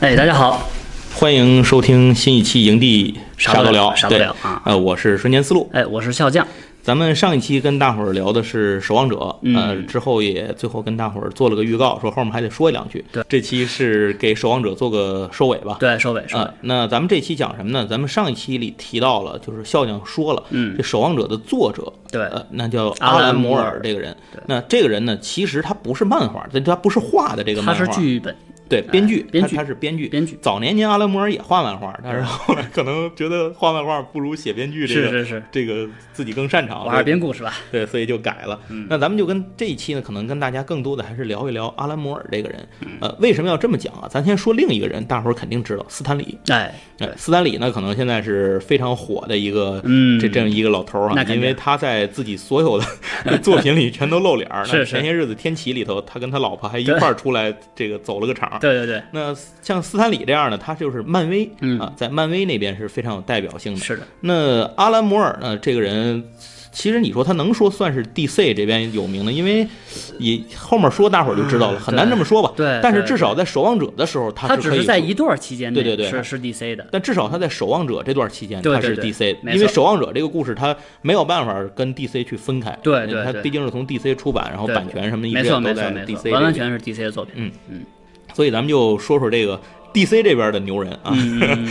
哎，大家好，欢迎收听新一期营地啥都聊，啥都聊啊。呃，我是瞬间思路，哎，我是笑匠。咱们上一期跟大伙儿聊的是守望者，呃，嗯之后也最后跟大伙儿做了个预告，说后面还得说两句。对，这期是给守望者做个收尾吧。对，收尾收尾啊、。那咱们这期讲什么呢？咱们上一期里提到了，就是笑匠说了，嗯这守望者的作者，对呃，那叫阿阿兰摩尔尔这个人对。那这个人呢，其实他不是漫画，他他不是画的这个漫画，他是剧本，对编剧，编剧他他是编剧。编剧。早年间阿兰摩尔也画漫画，但是后来 可能觉得画漫画不如写编剧这个是是是，这个自己更擅长，我还是编故事吧。对，所以就改了。嗯那咱们就跟这一期呢，可能跟大家更多的还是聊一聊阿兰摩尔这个人。嗯呃，为什么要这么讲啊？咱先说另一个人，大伙儿肯定知道斯坦李。哎，哎，斯坦李呢，可能现在是非常火的一个。嗯，这这样一个老头儿啊，因为他在自己所有的 作品里全都露脸儿。是前些日子《天启》里头，他跟他老婆还一块儿出来，这个走了个场。对对对，那像斯坦李这样的，他就是漫威嗯啊，在漫威那边是非常有代表性的。是的，那阿兰摩尔呢？这个人，其实你说他能说算是 DC 这边有名的，因为也后面说大伙儿就知道了，嗯很难这么说吧。对对但是至少在守望者的时候，他只是可以说是在一段期间对对对是是 DC 的。但至少他在守望者这段期间，他是 DC，没错因为守望者这个故事他没有办法跟 DC 去分开。他对对他毕竟是从 DC 出版，然后版权什么的一没错直都在 DC 完完全是 DC 的作品。嗯嗯所以咱们就说说这个 DC 这边的牛人啊，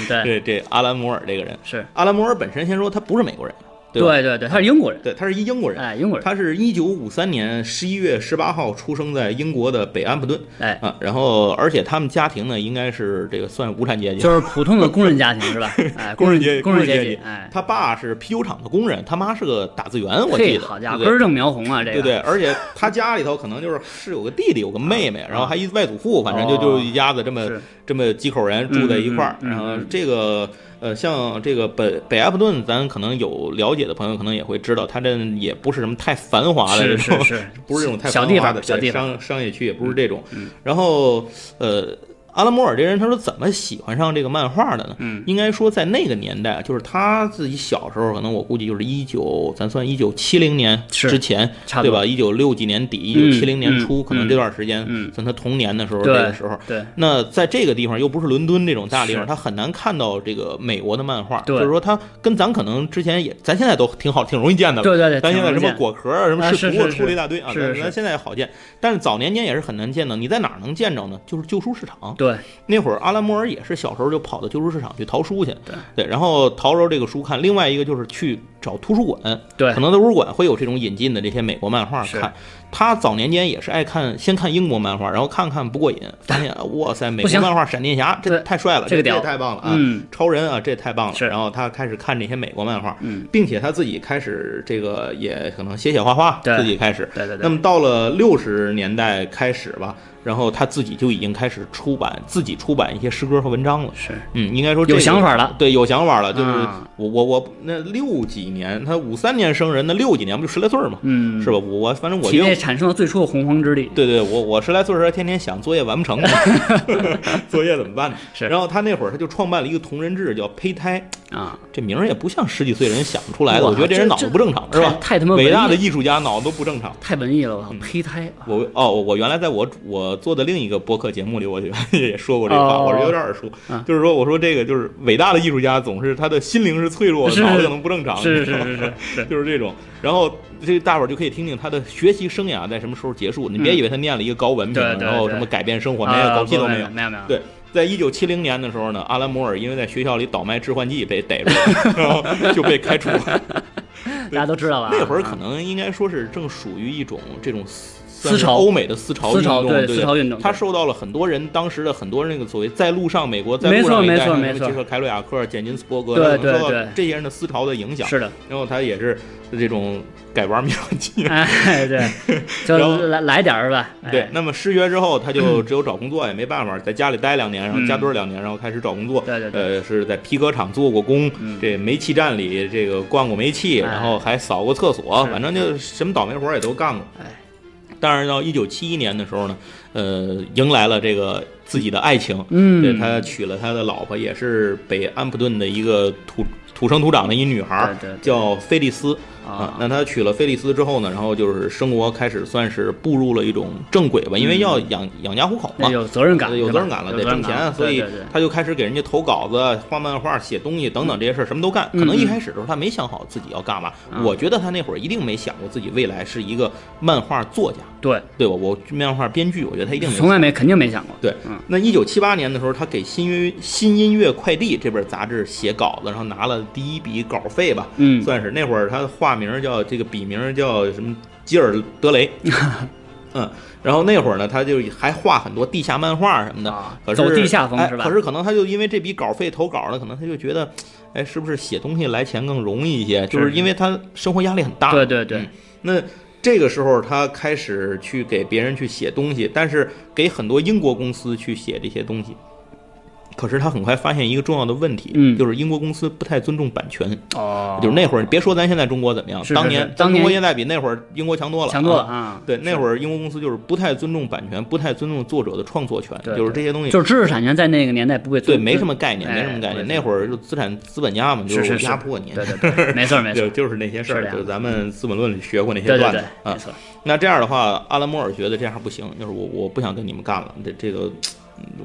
对，这这阿兰摩尔这个人，是，阿兰摩尔本身先说他不是美国人，对？对对对，他是英国人，对，他是一英国人。哎，英国人，他是一九五三年十一月十八号出生在英国的北安普顿。哎，啊，然后而且他们家庭呢应该是这个算无产阶级，就是普通的工人家庭是吧？哎，工人阶级工人阶级，哎，他爸是啤酒厂的工人，他妈是个打字员，我，记得，好家伙，根正苗红啊，这个，对对，而且他家里头可能就是是有个弟弟，有个妹妹，然后还一外祖父，反正就哦。就一家子这么这么几口人住在一块儿。然后嗯这个呃，像这个北北阿普顿，咱可能有了解的朋友可能也会知道，它这也不是什么太繁华的这种，是是是，不是这种太繁华的对方小地方商商业区，也不是这种嗯。然后呃。阿拉摩尔这人，他说怎么喜欢上这个漫画的呢？嗯应该说在那个年代，就是他自己小时候，可能我估计就是一九，咱算一九七零年之前，对吧？一九六几年底，一嗯九七零年初，嗯可能这段时间，嗯算他童年的时候，对这个时候。对，那在这个地方又不是伦敦这种大地方，他很难看到这个美国的漫画。对就是说他跟咱可能之前也，咱现在都挺好，挺容易见的了。对对对，咱现在什么果壳啊，什么啊视图出了一大堆啊，咱咱现在也好见，但是早年间也是很难见的。你在哪儿能见着呢？就是旧书市场。对，那会儿阿兰莫尔也是小时候就跑到旧书市场去淘书去，对然后淘着这个书看。另外一个就是去找图书馆，对可能图书馆会有这种引进的这些美国漫画看。他早年间也是爱看，先看英国漫画，然后看看不过瘾，发现 哇塞，美国漫画闪电侠这对太帅了，这个屌太棒了啊！嗯超人啊，这太棒了。然后他开始看这些美国漫画，嗯，并且他自己开始这个也可能写写画画，对自己开始。对对对，那么到了六十年代开始吧，然后他自己就已经开始出版自己出版一些诗歌和文章了。是嗯，应该说这有想法了，对，有想法了。就是啊我我我那六几年，他五三年生人，那六几年不就十来岁嘛，嗯，是吧？我我反正我产生了最初的洪荒之力，对对，我我十来岁儿时候天天想作业完不成，作业怎么办呢？是然后他那会儿他就创办了一个同人志，叫胚胎，啊，这名儿也不像十几岁人想出来的。我觉得这人脑子不正常，是吧？太太他妈伟大的艺艺术家脑子都不正常。太文艺了，我操嗯，胚胎，我哦，我原来在我我做的另一个播客节目里，我就 也说过这话，哦我是有点耳熟，啊就是说，我说这个就是伟大的艺术家，总是他的心灵是脆弱的，脑子可能不正常，是是是是，就是这种。然后这大伙儿就可以听听他的学习生涯在什么时候结束。你别以为他念了一个高文凭，然后什么改变生活，没有，啊狗屁都没有。没有没有，对，在一九七零年的时候呢，阿兰摩尔因为在学校里倒卖致幻剂被逮住了，然后就被开除了。大家都知道吧？那会儿可啊能应该说是正属于一种这种思潮欧美的思潮运动，对对。思潮运动，他受到了很多人当时的很多那个所谓在路上美国在路上一代没错没错。像什么杰克凯鲁亚克、简金斯伯格，对对对。这些人的思潮的影响，是的，然后他也是这种改玩妙计。哎，对，就来来点儿吧，哎。对，那么失学之后，他就只有找工作，也没办法，在家里待两年，然后加堆儿两年，然后开始找工作。对对对，呃，是在皮革厂做过工，嗯。这煤气站里这个灌过煤气，哎。然后还扫过厕所，反正就什么倒霉活也都干过。哎，但是到一九七一年的时候呢，呃，迎来了这个自己的爱情，嗯，对他娶了他的老婆，也是北安普顿的一个土土生土长的一女孩儿，对对对。叫菲利斯啊。那他娶了菲利斯之后呢，然后就是生活开始算是步入了一种正轨吧，因为要养养家糊口嘛，有责任感，有责任感了，得挣钱，所以他就开始给人家投稿子、画漫画、写东西等等这些事儿，什么都干。可能一开始的时候他没想好自己要干嘛，我觉得他那会儿一定没想过自己未来是一个漫画作家，对。对吧？我漫画编剧，我觉得他一定从来没肯定没想过。对，那一九七八年的时候，他给新约新音乐快递这本杂志写稿子，然后拿了第一笔稿费吧，嗯，算是。那会儿他的化名叫这个笔名叫什么吉尔德雷，嗯，然后那会儿呢，他就还画很多地下漫画什么的，可是走地下风是吧？可是可能他就因为这笔稿费投稿呢，可能他就觉得，哎，是不是写东西来钱更容易一些？就是因为他生活压力很大，对对对，那。这个时候，他开始去给别人去写东西，但是给很多英国公司去写这些东西。可是他很快发现一个重要的问题，嗯，就是英国公司不太尊重版权。哦，就是那会儿，别说咱现在中国怎么样，当年当中国现在比那会儿英国强多了，强多了啊。对，那会儿英国公司就是不太尊重版权，不太尊重作者的创作权，就是这些东西，就是知识产权在那个年代不会对，没什么概念，没什么概念。那会儿就资产资本家嘛，就是压迫你，对对对，没错没错，就是那些事儿，就是咱们《资本论》里学过那些段子啊。没错。那这样的话，阿兰摩尔觉得这样不行，就是我我不想跟你们干了，这这个。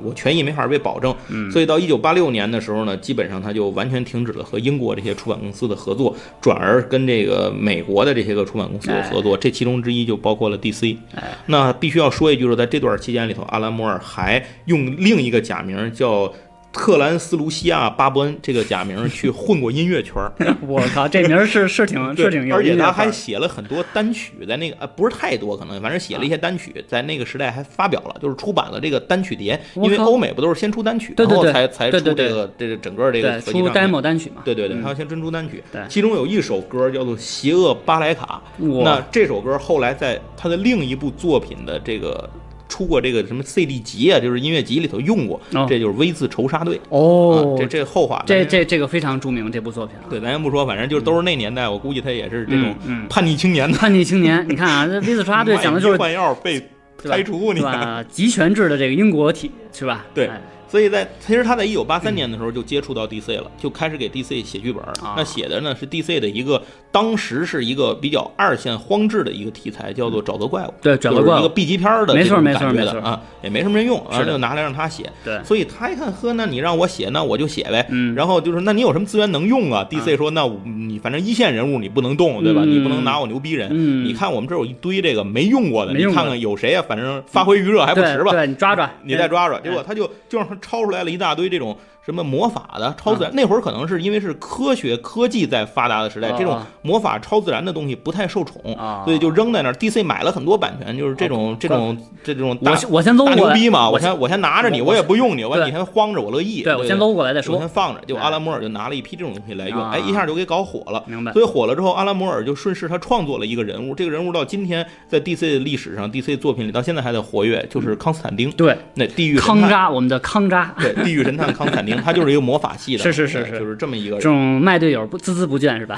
我权益没法被保证，所以到一九八六年的时候呢，基本上他就完全停止了和英国这些出版公司的合作，转而跟这个美国的这些个出版公司有合作。这其中之一就包括了 DC。那必须要说一句，说在这段期间里头，阿兰摩尔还用另一个假名叫。特兰斯卢西亚·巴伯恩这个假名去混过音乐圈儿，我靠，这名是是挺是挺有而且他还写了很多单曲，在那个呃不是太多，可能反正写了一些单曲，在那个时代还发表了，就是出版了这个单曲碟。因为欧美不都是先出单曲，然后才才出这个这个整个这个出 demo 单曲嘛？对对对，他要先真出单曲。其中有一首歌叫做《邪恶巴莱卡》，那这首歌后来在他的另一部作品的这个。出过这个什么 CD 集啊，就是音乐集里头用过，这就是 V 字仇杀队哦。这这后话，这这这个非常著名这部作品。对，咱先不说，反正就是都是那年代，我估计他也是这种叛逆青年。叛逆青年，你看啊，这 V 字仇杀队讲的就是 换药被开除，你看集权制的这个英国体是吧？对。所以在其实他在一九八三年的时候就接触到 DC 了，就开始给 DC 写剧本。那写的呢是 DC 的一个，当时是一个比较二线荒制的一个题材，叫做《沼泽怪物》。对，沼泽怪物一个 B 级片的没错没错没错啊，也没什么人用，然后就拿来让他写。对，所以他一看，呵，那你让我写，那我就写呗。嗯。然后就是，那你有什么资源能用啊？DC 说，那你反正一线人物你不能动，对吧？你不能拿我牛逼人。嗯。你看我们这有一堆这个没用过的，你看看有谁啊？反正发挥余热还不迟吧？对，你抓抓，你再抓抓。结果他就就让他抄出来了一大堆。这种什么魔法的超自然，那会儿可能是因为是科学科技在发达的时代，这种魔法超自然的东西不太受宠，所以就扔在那儿。DC 买了很多版权，就是这种这种这种我我先搂大牛逼嘛，我先我先拿着你，我也不用你，我你先慌着，我乐意。对我先搂过来再说，我先放着。就阿兰摩尔就拿了一批这种东西来用，哎，一下就给搞火了。明白。所以火了之后，阿兰摩尔就顺势他创作了一个人物，这个人物到今天在 DC 的历史上，DC 作品里到现在还在活跃，就是康斯坦丁。对，那地狱康扎，我们的康扎。对，地狱神探康斯坦丁，他就是一个魔法。系的，是是是是，就是这么一个这种卖队友不孜孜不倦是吧？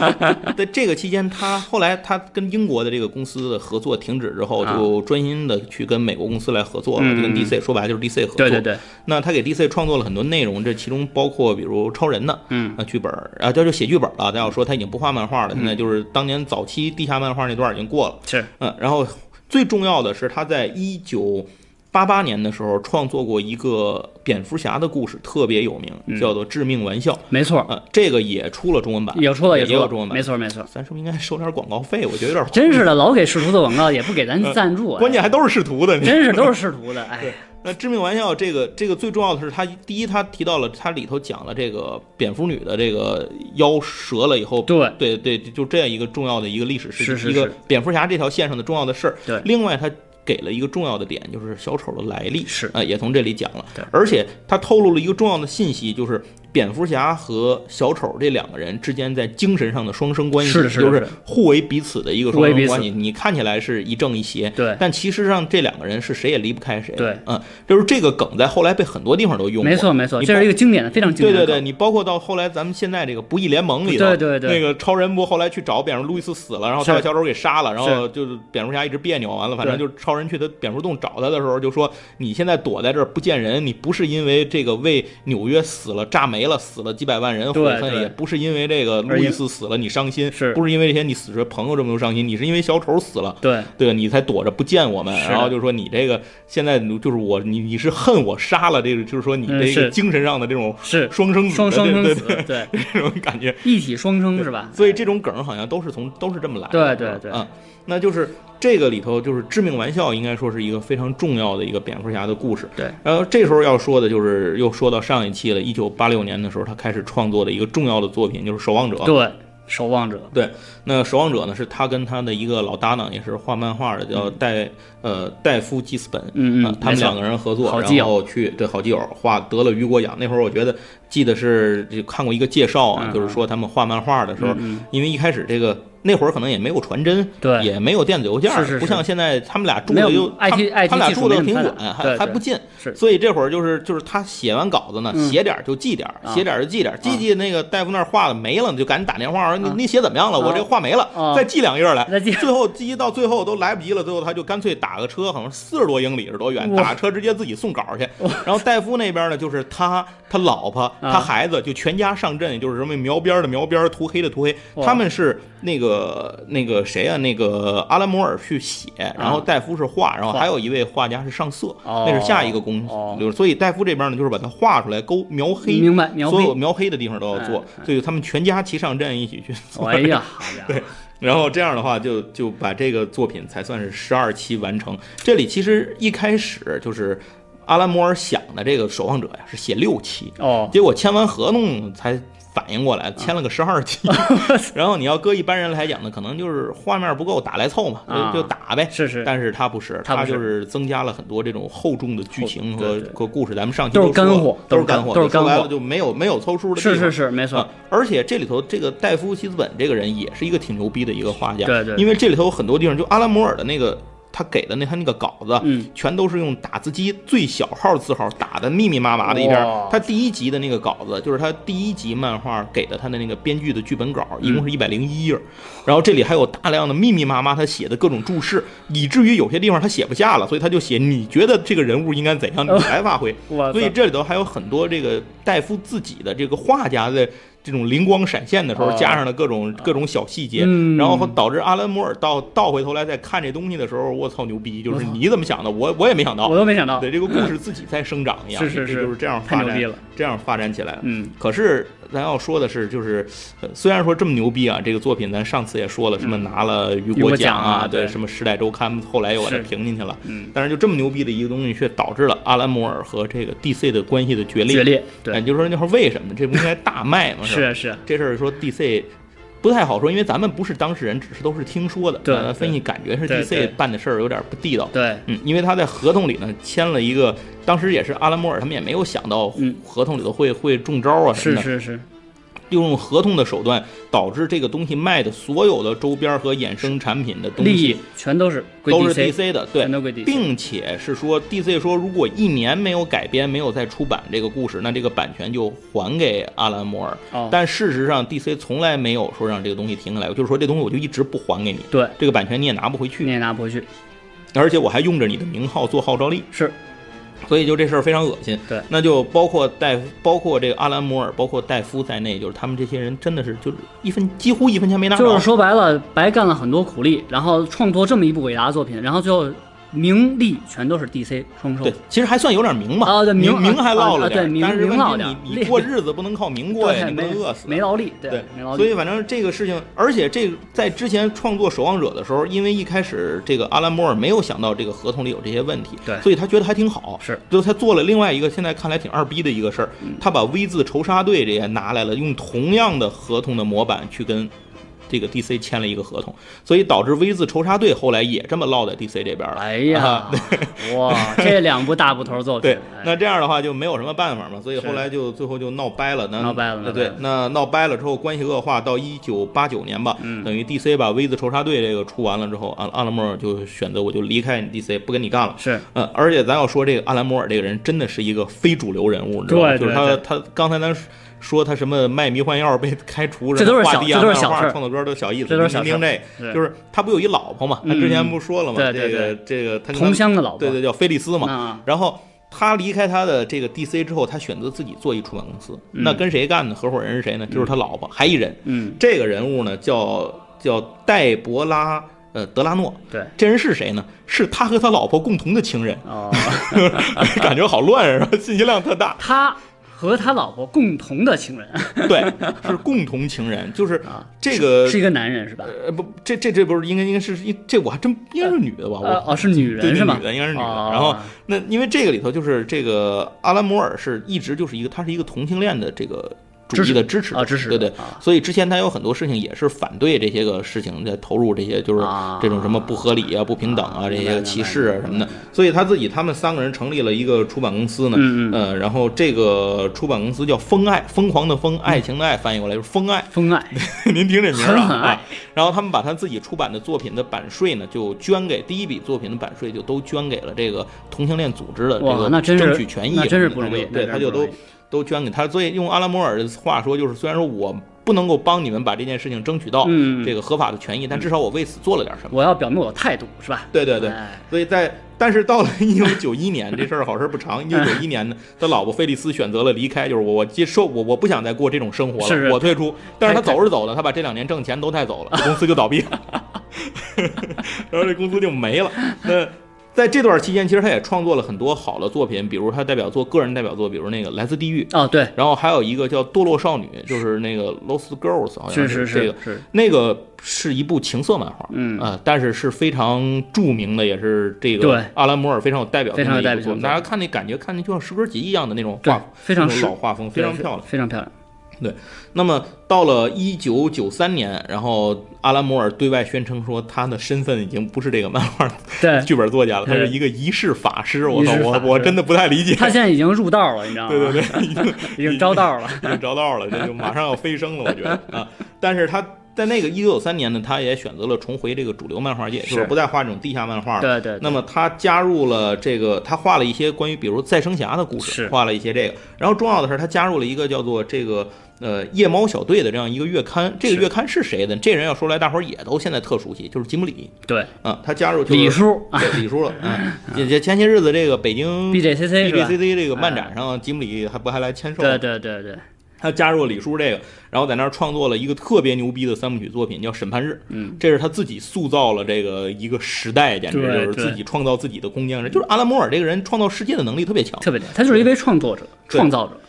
在这个期间，他后来他跟英国的这个公司的合作停止之后，就专心的去跟美国公司来合作了，就跟 DC 说白了就是 DC 合作。对对对。那他给 DC 创作了很多内容，这其中包括比如超人的嗯啊剧本，然后他就写剧本了。咱要说他已经不画漫画了，现在就是当年早期地下漫画那段已经过了。是嗯，然后最重要的是他在一九。八八年的时候创作过一个蝙蝠侠的故事，特别有名，叫做《致命玩笑》。没错，呃，这个也出了中文版，也出了，也有中文版。没错，没错。咱是不是应该收点广告费？我觉得有点真是的，老给视图做广告，也不给咱 赞助，关键还都是视图的，真是都是视图的。哎，那《致命玩笑》这个这个最重要的是，他第一，他提到了他里头讲了这个蝙蝠女的这个腰折了以后，对对对，就这样一个重要的一个历史事件，一个蝙蝠侠这条线上的重要的事儿。对，另外他。给了一个重要的点，就是小丑的来历是啊，也从这里讲了。而且他透露了一个重要的信息，就是。蝙蝠侠和小丑这两个人之间在精神上的双生关系，就是互为彼此的一个双生关系。你看起来是一正一邪，对，但其实上这两个人是谁也离不开谁。对，嗯，就是这个梗在后来被很多地方都用过。没错，没错，这是一个经典的，非常经典。对对对，你包括到后来咱们现在这个不义联盟里头，对对对，那个超人不后来去找蝙蝠，路易斯死了，然后他把小丑给杀了，然后就是蝙蝠侠一直别扭，完了反正就是超人去他蝙蝠洞找他的时候就说：“你现在躲在这儿不见人，你不是因为这个为纽约死了炸没没了，死了几百万人，悔恨也不是因为这个路易斯死了你伤心，是不是因为这些你死去的朋友这么多伤心，你是因为小丑死了。对，对，你才躲着不见我们，然后就说你这个现在就是我，你你是恨我杀了这个，就是说你这个精神上的这种是双生子，双双生子，对这种感觉，一体双生是吧？所以这种梗好像都是从都是这么来的。对对对嗯，那就是这个里头就是致命玩笑，应该说是一个非常重要的一个蝙蝠侠的故事。对，然后这时候要说的就是又说到上一期了，一九八六年的时候，他开始创作的一个重要的作品就是《守望者》。对，守望者，对，那守望者呢是他跟他的一个老搭档，也是画漫画的，叫戴呃戴夫基斯本，嗯嗯，呃他们两个人合作，然后去对好基友画得了雨果奖。那会儿我觉得记得是就看过一个介绍啊，嗯。就是说他们画漫画的时候，嗯因为一开始这个那会儿可能也没有传真，对。也没有电子邮件，是是是。不像现在他们俩住的又他他俩住的挺技术没那么远，还还不近，是。所以这会儿就是就是他写完稿子呢，嗯。写点就记点写点就记点儿，记记那个大夫那儿画的没了，你就赶紧打电话说你啊。你写怎么样了？我这画没了啊，再寄两页来。最后记到最后都来不及了，最后他就干脆打个车，好像四十多英里是多远，打车直接自己送稿去。然后戴夫那边呢，就是他、他老婆、啊他孩子，就全家上阵，就是什么描边的描边，涂黑的涂黑。他们是那个那个谁啊，那个阿兰摩尔去写，然后戴夫是画，然后还有一位画家是上色，哦。那是下一个工哦。就是所以戴夫这边呢，就是把它画出来，勾描黑，明白。所有描黑的地方都要做哎，所以他们全家齐上阵一起去做。哎呀，好家伙，然后这样的话就，就把这个作品才算是十二期完成。这里其实一开始就是阿兰摩尔想的这个《守望者》呀，是写六期，哦，结果签完合同才反应过来，签了个十二期。然后你要搁一般人来讲呢，可能就是画面不够，打来凑嘛，啊。就就打呗。是是，但是他不是，他就是增加了很多这种厚重的剧情和和故事。咱们上期都是干货都是干货，都是干货说白了就没有没有凑数的。是是是，没错。啊，而且这里头这个戴夫·希斯本这个人也是一个挺牛逼的一个画家，对对因为这里头有很多地方，就阿拉摩尔的那个他给的那他那个稿子，嗯，全都是用打字机最小号字号打的密密麻麻的一篇。他第一集的那个稿子，就是他第一集漫画给的他的那个编剧的剧本稿，一共是一百零一页，然后这里还有大量的密密麻麻他写的各种注释，以至于有些地方他写不下了，所以他就写你觉得这个人物应该怎样，你来发挥。所以这里头还有很多这个戴夫自己的这个画家的这种灵光闪现的时候，哦加上了各种各种小细节，嗯。然后导致阿兰摩尔倒倒回头来再看这东西的时候，我操牛逼！就是你怎么想的，我我也没想到。我。都没想到，对这个故事自己在生长一样，是 是是。这就是这样发展，这样发展起来了。嗯，可是咱要说的是，就是、呃虽然说这么牛逼啊，这个作品咱上次也说了，什么拿了雨雨果奖奖啊对，什么《时代周刊》，后来又把它评进去了。嗯，但是就这么牛逼的一个东西，却导致了阿兰摩尔和这个 DC 的关系的决裂。决裂，哎，对，就是说那会儿为什么？这不应该大卖吗？吧？是是，这事儿说 DC 不太好说，因为咱们不是当事人，只是都是听说的。对咱分析感觉是 DC 办的事儿有点不地道。对，嗯，因为他在合同里呢签了一个，当时也是阿拉莫尔他们也没有想到嗯。合同里头会会中招啊什么的，是是是，用合同的手段导致这个东西卖的所有的周边和衍生产品的东利益西全都是归都是 DC，DC 的，对全，都归 DC，并且是说 DC 说，如果一年没有改编，没有再出版这个故事，那这个版权就还给阿兰摩尔。哦，但事实上，DC 从来没有说让这个东西停下来，就是说这东西我就一直不还给你，对，这个版权你也拿不回去。你，也拿不回去，而且我还用着你的名号做号召力，是所以就这事儿非常恶心。对那就包括戴，包括这个阿兰摩尔，包括戴夫在内，就是他们这些人真的是就是一分几乎一分钱没拿着，就是说白了，白干了很多苦力，然后创作这么一部伟大的作品，然后最后名利全都是 DC 双收对。，其实还算有点名吧，啊对名名还落了啊对名点但是问名落题点你你过日子不能靠名过呀，你不能饿死。没劳力，对没劳力，所以反正这个事情，而且这个在之前创作《守望者》的时候，因为一开始这个阿兰摩尔没有想到这个合同里有这些问题，对所以他觉得还挺好，是，就他做了另外一个现在看来挺二逼的一个事儿，嗯他把 V 字仇杀队这些拿来了，用同样的合同的模板去跟。这个 DC 签了一个合同，所以导致 V 字仇杀队后来也这么落在 DC 这边了。哎呀啊，哇，这两部大部头作品，对哎，那这样的话就没有什么办法嘛，所以后来就最后就闹掰了。那闹掰了对那闹掰了之后关系恶化，到一九八九年吧，嗯等于 DC 把 V 字仇杀队这个出完了之后，阿阿兰莫尔就选择我就离开你 DC，不跟你干了。是呃，而且咱要说这个阿兰摩尔这个人真的是一个非主流人物，你知道吗？对就是他他刚才咱说他什么卖迷幻药被开除，这都是小画地啊这都是小事创作歌都小意思。这都是小你听事这，是就是他不有一老婆嘛？他之前不说了嘛？对对这个这个他同乡的老婆，对对叫菲利斯嘛。啊，然后他离开他的这个 DC 之后，他选择自己做一出版公司。那跟谁干呢？合伙人是谁呢？就是他老婆，还一人。嗯，这个人物呢，叫叫戴博拉呃德拉诺。对，这人是谁呢？是他和他老婆共同的情人。哦，感觉好乱是吧？信息量特大。他和他老婆共同的情人，对，是共同情人，就是啊这个是一个男人是吧？呃不，这这这不是应该应该是一这我还真应该是女的吧？呃我哦，是女人是吗？女的应该是女的。哦然后那因为这个里头就是这个阿兰摩尔是一直就是一个他是一个同性恋的这个主义的支持啊支持对对所以之前他有很多事情也是反对这些个事情，在投入这些就是啊这种什么不合理啊、不平等啊啊这些歧视啊什么的，所以他自己他们三个人成立了一个出版公司呢，呃，然后这个出版公司叫疯爱，疯狂的疯，爱情的爱，翻译过来就是疯爱。疯爱您听这名儿啊然后他们把他自己出版的作品的版税呢，就捐给第一笔作品的版税就都捐给了这个同性恋组织的这个争取权益真是不容易对，他就都都捐给他。所以用阿拉摩尔的话说，就是虽然说我不能够帮你们把这件事情争取到嗯这个合法的权益，但至少我为此做了点什么。我要表明我的态度是吧？对对对，哎所以在但是到了 一九九一年，这事儿好事儿不长。一九九一年呢，他老婆菲利斯选择了离开，就是我我接受我我不想再过这种生活了，是是我退出。但是他走着走着，他把这两年挣钱都带走了，公司就倒闭了，然后这公司就没了。那在这段期间，其实他也创作了很多好的作品，比如他代表作个人代表作，比如那个《来自地狱》，哦对，然后还有一个叫《堕落少女》，就是那个《Lost Girls》，好像是是这个是是，那个是一部情色漫画，嗯啊、但是是非常著名的，也是这对个阿兰摩尔非常有代表性非常有的一部作品。大家看那感觉，看那就像诗歌集一样的那种画，非常适老画风，非常漂亮。非常漂亮。那么到了一九九三年，然后阿兰摩尔对外宣称说，他的身份已经不是这个漫画对，剧本作家了，他是一个仪式法师。我操我我真的不太理解。他现在已经入道了，你知道吗？对对对，已经已经招道了。已经招道了，这就马上要飞升了，我觉得啊。但是他在那个一九九三年呢，他也选择了重回这个主流漫画界，就是是不再画这种地下漫画了。对对，那么他加入了这个，他画了一些关于比如再生侠的故事，画了一些这个。然后重要的是，他加入了一个叫做这个呃夜猫小队的这样一个月刊。这个月刊是谁的？这人要说来，大伙儿也都现在特熟悉，就是吉姆里对啊。他加入就是李叔啊对李叔了。嗯，前些日子这个北京 BJCC？BJCC 这个漫展上，吉姆里还不还来签售？对对对对，他加入了李叔这个，然后在那儿创作了一个特别牛逼的三部曲作品，叫《审判日》。嗯，这是他自己塑造了这个一个时代，简直就是自己创造自己的空间。就是阿拉摩尔这个人创造世界的能力特别强。特别强，他就是一位创作者、创造者。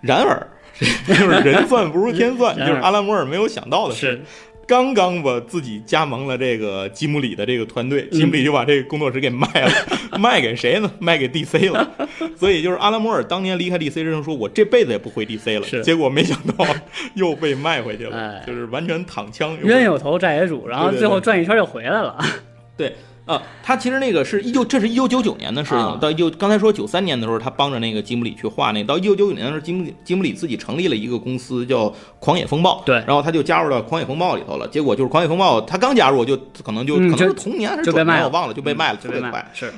然而，就是人算不如天算，就是阿拉摩尔没有想到的是，刚刚把自己加盟了这个吉姆里的这个团队，嗯吉姆里就把这个工作室给卖了，卖给谁呢？卖给 DC 了。所以就是阿拉摩尔当年离开 DC 之后说，我这辈子也不回 DC 了。结果没想到又被卖回去了，哎就是完全躺枪。冤有头债有主，然后最后转一圈又回来了。对啊，他其实那个是一九，这是一九九九年的事情。啊到一九刚才说九三年的时候，他帮着那个吉姆里去画那个。到一九九九年的时候，吉姆里吉姆里自己成立了一个公司叫狂野风暴，对然后他就加入到狂野风暴里头了。结果就是狂野风暴，他刚加入就可能就、嗯可能是同年还是转年我忘了，就被卖了，就被卖特别快，是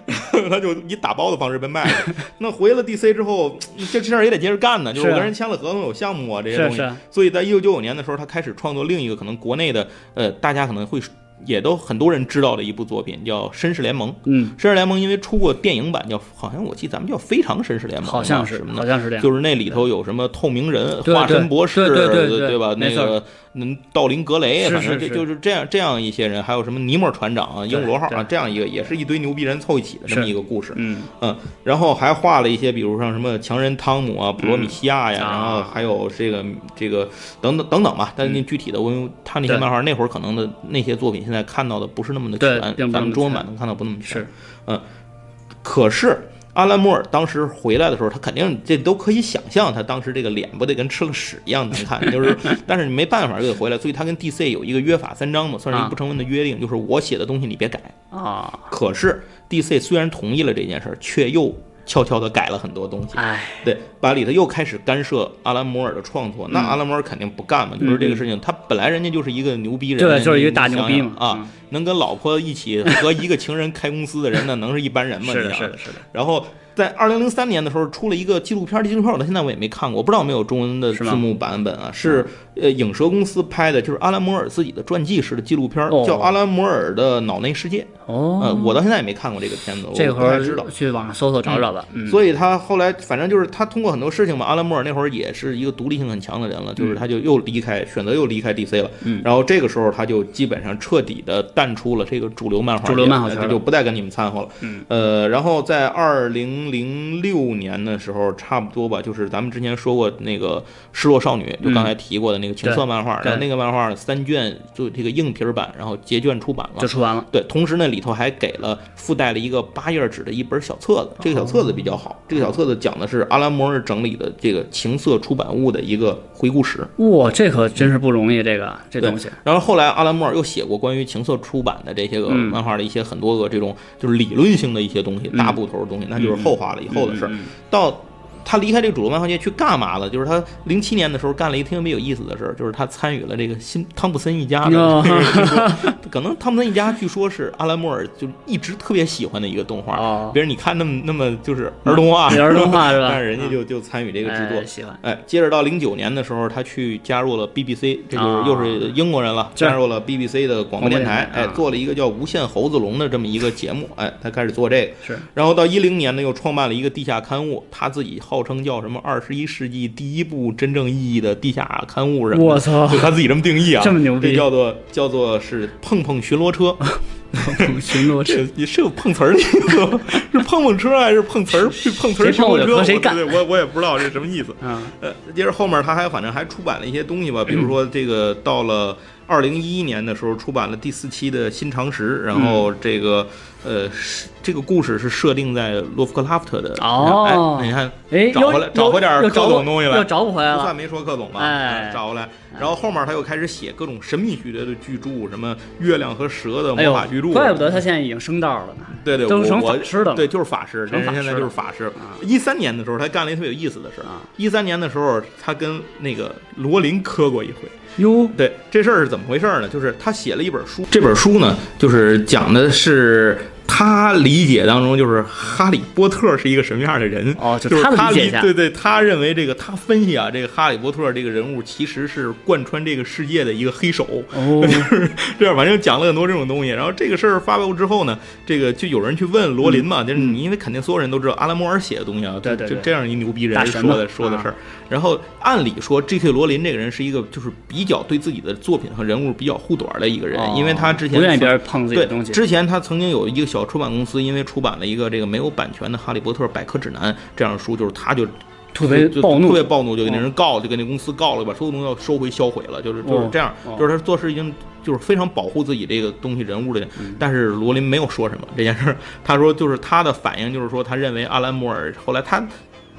他就以打包的方式被卖了。那回了 DC 之后，这这事儿也得接着干呢，就是跟人签了合同，有项目啊这些东西。所以在一九九九年的时候，他开始创作另一个可能国内的呃，大家可能会也都很多人知道的一部作品，叫《绅士联盟》。嗯，绅士联盟因为出过电影版，叫好像我记得咱们叫《非常绅士联盟》，好像是什么的，好像是这样。就是那里头有什么透明人、化身博士，对对对对吧？那个嗯，道林格雷，反正是就是就是这样这样一些人，还有什么尼莫船长啊、鹦鹉螺号啊，这样一个也是一堆牛逼人凑一起的这么一个故事。嗯，然后还画了一些，比如像什么强人汤姆啊、普罗米西亚呀，然后还有这个这个等等等等吧。但是那具体的，我因为他那些漫画那会儿可能的那些作品，现在看到的不是那么的全，咱们中文版能看到不那么全。是可是阿兰莫尔当时回来的时候，他肯定这都可以想象，他当时这个脸不得跟吃了屎一样难看，就是，但是你没办法就得回来，所以他跟 DC 有一个约法三章嘛，算是一个啊不成文的约定，就是我写的东西你别改。啊，可是 DC 虽然同意了这件事儿，却又悄悄的改了很多东西。哎，对，把里头又开始干涉阿兰摩尔的创作，那嗯阿兰摩尔肯定不干嘛，就是这个事情，他本来人家就是一个牛逼人，对，就是一个大牛逼嘛啊，嗯能跟老婆一起和一个情人开公司的人，那能是一般人吗？是的，是的，是的。然后在二零零三年的时候出了一个纪录片，这纪录片我到现在我也没看过，我不知道有没有中文的字幕版本啊？是呃影蛇公司拍的，就是阿兰摩尔自己的传记式的纪录片，哦叫《阿兰摩尔的脑内世界》。哦，呃，我到现在也没看过这个片子，我这个会不太知道。去网上搜搜找找吧。嗯，所以他后来反正就是他通过很多事情吧，阿兰摩尔那会儿也是一个独立性很强的人了，就是他就又离开，选择又离开 DC 了。嗯然后这个时候他就基本上彻底的淡出了这个主流漫画，主流漫画圈就不再跟你们掺和了。嗯，呃，然后在二零零六年的时候，差不多吧，就是咱们之前说过那个《失落少女》，就刚才提过的那个情色漫画，那个漫画三卷就这个硬皮儿版，然后结卷出版了就。出完了。对，同时那，里头还给了附带了一个八页纸的一本小册子，这个小册子比较好。这个小册子讲的是阿兰摩尔整理的这个情色出版物的一个回顾史。哇，这可真是不容易，这个这东西。然后后来阿兰摩尔又写过关于情色出版的这些个嗯漫画的一些很多个这种就是理论性的一些东西，大部头的东西，那就是后话了，以后的事儿。嗯到他离开这个主流漫画界去干嘛了？就是他零七年的时候干了一个特别有意思的事儿，就是他参与了这个新汤普森一家的可能汤普森一家据说是阿兰莫尔就一直特别喜欢的一个动画。哦，别人你看那么那么就是儿童画，儿童画是吧 但是人家就就参与这个制作哎，喜欢。哎，接着到零九年的时候，他去加入了 BBC，这就是啊又是英国人了，是加入了 BBC 的广播电台，哎，做了一个叫《无限猴子龙》的这么一个节目，哎，他开始做这个。是然后到一零年呢，又创办了一个地下刊物，他自己号称叫什么二十一世纪第一部真正意义的地下刊物什么的，我操就他自己这么定义啊，这么牛逼这叫做叫做是碰碰巡逻车，巡逻车 这也是有碰瓷儿的意思吗？是碰碰车还是碰瓷儿？是碰瓷儿巡逻车？谁干我对我我也不知道这什么意思。嗯，呃，接着后面他还反正还出版了一些东西吧，比如说这个到了二零一一年的时候出版了第四期的新常识，然后这个呃是这个故事是设定在洛夫克拉夫特的哦哎，你看哎，找回来找回点儿又找柯总东西来又找不回来了。不算没说克总吧，哎啊找回来，然后后面他又开始写各种神秘学的巨著，什么月亮和蛇的魔法巨著，，怪不得他现在已经升道了呢。对对，都成我我法师的对，就是法师，这人现在就是法师啊。一三年的时候，他干了一个特别有意思的事儿啊。一三年的时候，他跟那个罗琳磕过一回。哟，对，这事儿是怎么回事儿呢？就是他写了一本书，这本书呢，就是讲的是他理解当中，就是哈利波特是一个什么样的人。哦，就是他的理解下，对对，他认为这个他分析啊，这个哈利波特这个人物其实是贯穿这个世界的一个黑手，哦，就是这样，反正讲了很多这种东西。然后这个事儿发布之后呢，这个就有人去问罗琳嘛，就是你因为肯定所有人都知道阿拉摩尔写的东西啊，嗯对对对就就这样一牛逼人说的说的啊事儿。然后按理说，J.K. 罗琳这个人是一个就是比较对自己的作品和人物比较护短的一个人，因为他之前哦不愿意别人碰自己对的东西。之前他曾经有一个小出版公司，因为出版了一个这个没有版权的《哈利波特百科指南》这样的书，就是他就特别就暴怒特别暴怒，就给那人告，就给那公司告了，把所有东西要收回销毁了，就是就是这样，哦就是他做事已经就是非常保护自己这个东西人物的。嗯但是罗琳没有说什么这件事儿，他说就是他的反应就是说，他认为阿兰摩尔后来他。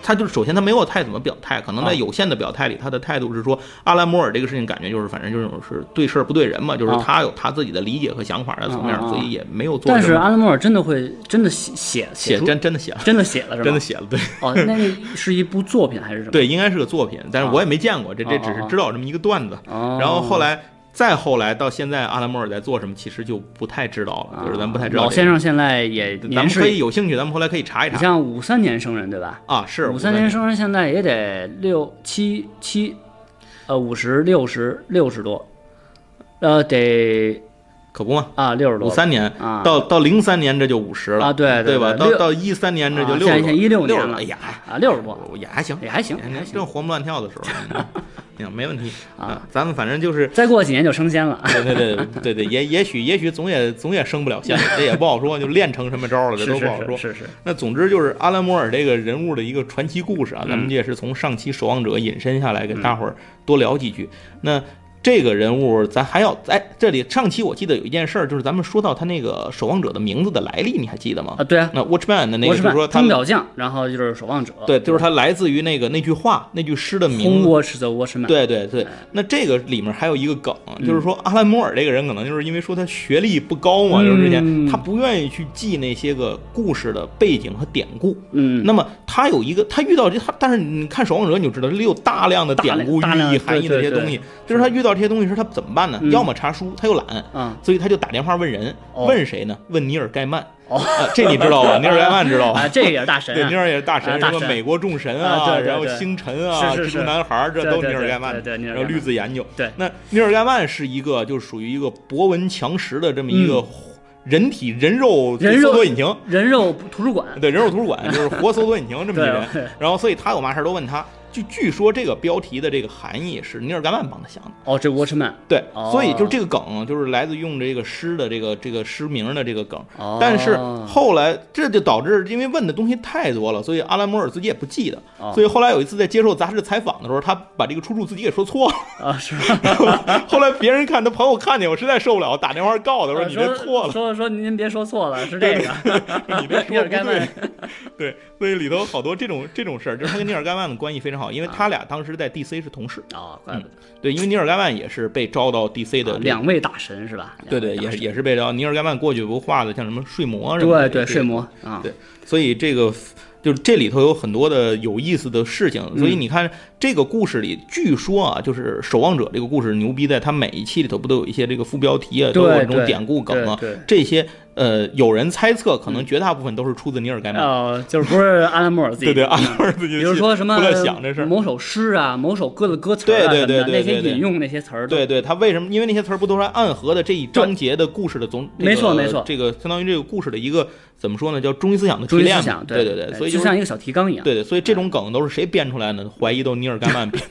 他就是首先他没有太怎么表态，可能在啊有限的表态里，他的态度是说阿兰摩尔这个事情感觉就是反正就是是对事儿不对人嘛，就是啊他有他自己的理解和想法的层面，所以也没有做但是阿兰摩尔真的会真的写写写真真的写了，真的写了是吧？真的写了，对。哦，那那是一部作品还是什么？对，应该是个作品，但是啊我也没见过，这这只是知道这么一个段子。哦，然后后来再后来到现在，阿拉莫尔在做什么，其实就不太知道了，就是咱不太知道这个。啊老先生现在也咱们可以有兴趣，咱们后来可以查一查你像五三年生人对吧？啊。是五三年生人现在也得六七七，呃，五十六十六十多，呃，得可不嘛？啊六十多五三年啊到到零三年这就五十了啊对对吧？到到一三年这就啊六十多，现在一六六年了哎呀，啊六十多也还行，也还行也也还行正活蹦乱跳的时候，嗯 行，没问题啊。咱们反正就是再过几年就升仙了。对对对对对，也也许也许总也总也升不了仙，这也不好说，就练成什么招了，这都不好说。是是是，那总之就是阿兰摩尔这个人物的一个传奇故事啊，嗯咱们也是从上期《守望者》引申下来，给大伙儿多聊几句。那这个人物，咱还要哎，这里上期我记得有一件事儿，就是咱们说到他那个守望者的名字的来历，你还记得吗？啊，对啊，那 Watchman 的那个，就是说他钟表匠，然后就是守望者，对，就是他来自于那个那句话，那句诗的名字。watch the watchman？对对对。哎，那这个里面还有一个梗，嗯就是说阿兰摩尔这个人可能就是因为说他学历不高嘛，就是之前嗯。他不愿意去记那些个故事的背景和典故，嗯，那么他有一个，他遇到这他，但是你看《守望者》你就知道，这里有大量的典故、寓意、含义的这些东西。就是他遇到道这些东西时，他怎么办呢？嗯要么查书，他又懒，嗯，所以他就打电话问人，哦问谁呢？问尼尔盖曼。哦啊这你知道吧？尼尔盖曼知道吧？啊，这个也是大神对，啊尼。尔也是大神，什么美国众神啊然后星辰啊，蜘蛛男孩，这都尼尔盖曼的。对然后绿字研究，对那尼尔盖曼是一个就是属于一个博闻强识的这么一个人体人肉搜索引擎，人肉图书馆，对，人肉图书馆就是活搜索引擎这么一人 对对。然后，所以他有嘛事儿都问他。就据说这个标题的这个含义是尼尔盖曼帮他想的，哦，这 Watchman，对，哦所以就是这个梗就是来自用这个诗的这个这个诗名的这个梗。哦，但是后来这就导致，因为问的东西太多了，所以阿兰摩尔自己也不记得。哦所以后来有一次在接受杂志采访的时候，他把这个出处自己给说错了。啊是吧？后来别人看他朋友看见我，实在受不了，打电话告他说你这错了。说说您别说错了，是这个。你别 说不对对，所以里头好多这种这种事儿，就是他跟尼尔盖曼的关系非常好，因为他俩当时在 DC 是同事。啊，怪不得对，因为尼尔盖曼也是被招到 DC 的啊两位大神是吧？对对，也是也是被招。尼尔盖曼过去不画的像什么睡魔什么的，对对睡魔啊，对所以这个就是这里头有很多的有意思的事情。所以嗯你看这个故事里，据说啊，就是守望者这个故事牛逼在它每一期里头不都有一些这个副标题啊，都有对对这种典故梗啊，对对这些呃，有人猜测可能绝大部分都是出自尼尔盖曼。哦，就是不是阿兰莫尔自己 对对，嗯阿拉尔自己比如说什么不在想这事。某首诗啊，某首歌的歌词啊对对对什么的那些对对对引用那些词儿，对对，他为什么？因为那些词儿不都是暗合的这一章节的故事的总，没错没错这个相当于这个故事的一个怎么说呢？叫中心思想的提炼嘛。对对对，所以就像一个小提纲一样。对对，所以这种梗都是谁编出来的呢？怀疑都尼尔盖曼编，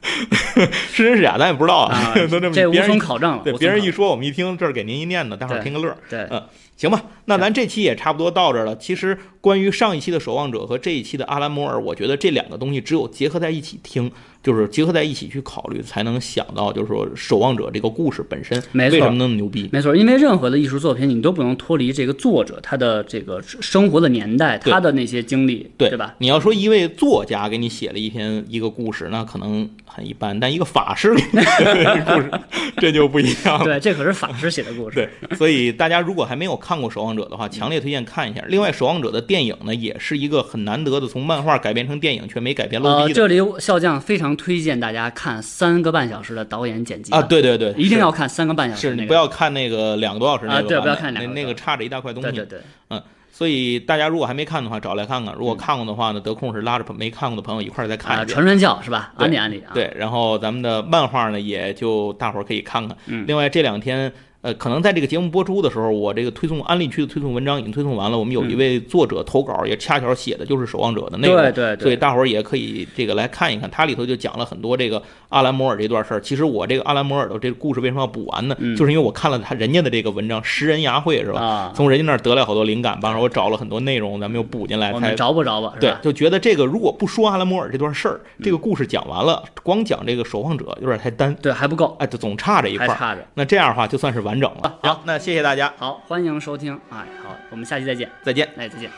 是真是假咱也不知道啊 都这么这无从考证了。对别人一说，我们一听，这儿给您一念的，待会儿听个乐儿。对嗯，行吧，那咱这期也差不多到这儿了。其实关于上一期的《守望者》和这一期的阿兰摩尔，我觉得这两个东西只有结合在一起听，就是结合在一起去考虑，才能想到，就是说《守望者》这个故事本身没错为什么那么牛逼。没错，因为任何的艺术作品，你都不能脱离这个作者他的这个生活的年代，他的那些经历，对对吧？？你要说一位作家给你写了一篇一个故事，呢可能很一般，但一个法师给你 写了一个故事，这就不一样了。对，这可是法师写的故事。对，所以大家如果还没有看过《守望者》的话，强烈推荐看一下。另外，《守望者》的电影呢，也是一个很难得的从漫画改编成电影却没改编逼的这里笑匠非常推荐大家看三个半小时的导演剪辑啊！，对对对，一定要看三个半小时那个。是是你不要看那个两个多小时那个啊对不要看两个那那个差着一大块东西。对对对，所以大家如果还没看的话，找来看看；如果看过的话呢，得空是拉着没看过的朋友一块儿再看啊，一遍。传传教是吧？对安利安利啊。对，然后咱们的漫画呢，也就大伙儿可以看看。嗯另外这两天，呃，可能在这个节目播出的时候，我这个推送安利区的推送文章已经推送完了。我们有一位作者投稿，也恰巧写的就是《守望者》的内容。对对对所以大伙儿也可以这个来看一看，它里头就讲了很多这个阿兰摩尔这段事儿。其实我这个阿兰摩尔的这个故事为什么要补完呢？嗯就是因为我看了他人家的这个文章《食人牙会》是吧？啊，从人家那儿得来好多灵感，帮着我找了很多内容，咱们又补进来，才我们找不着吧？是吧，对就觉得这个如果不说阿兰摩尔这段事儿，这个故事讲完了，光讲这个守望者有点太单，对还不够，哎，就总差这一块差着。那这样的话就算是完整了。好行，那谢谢大家，好，欢迎收听，哎，好，我们下期再见，再见。哎，再见。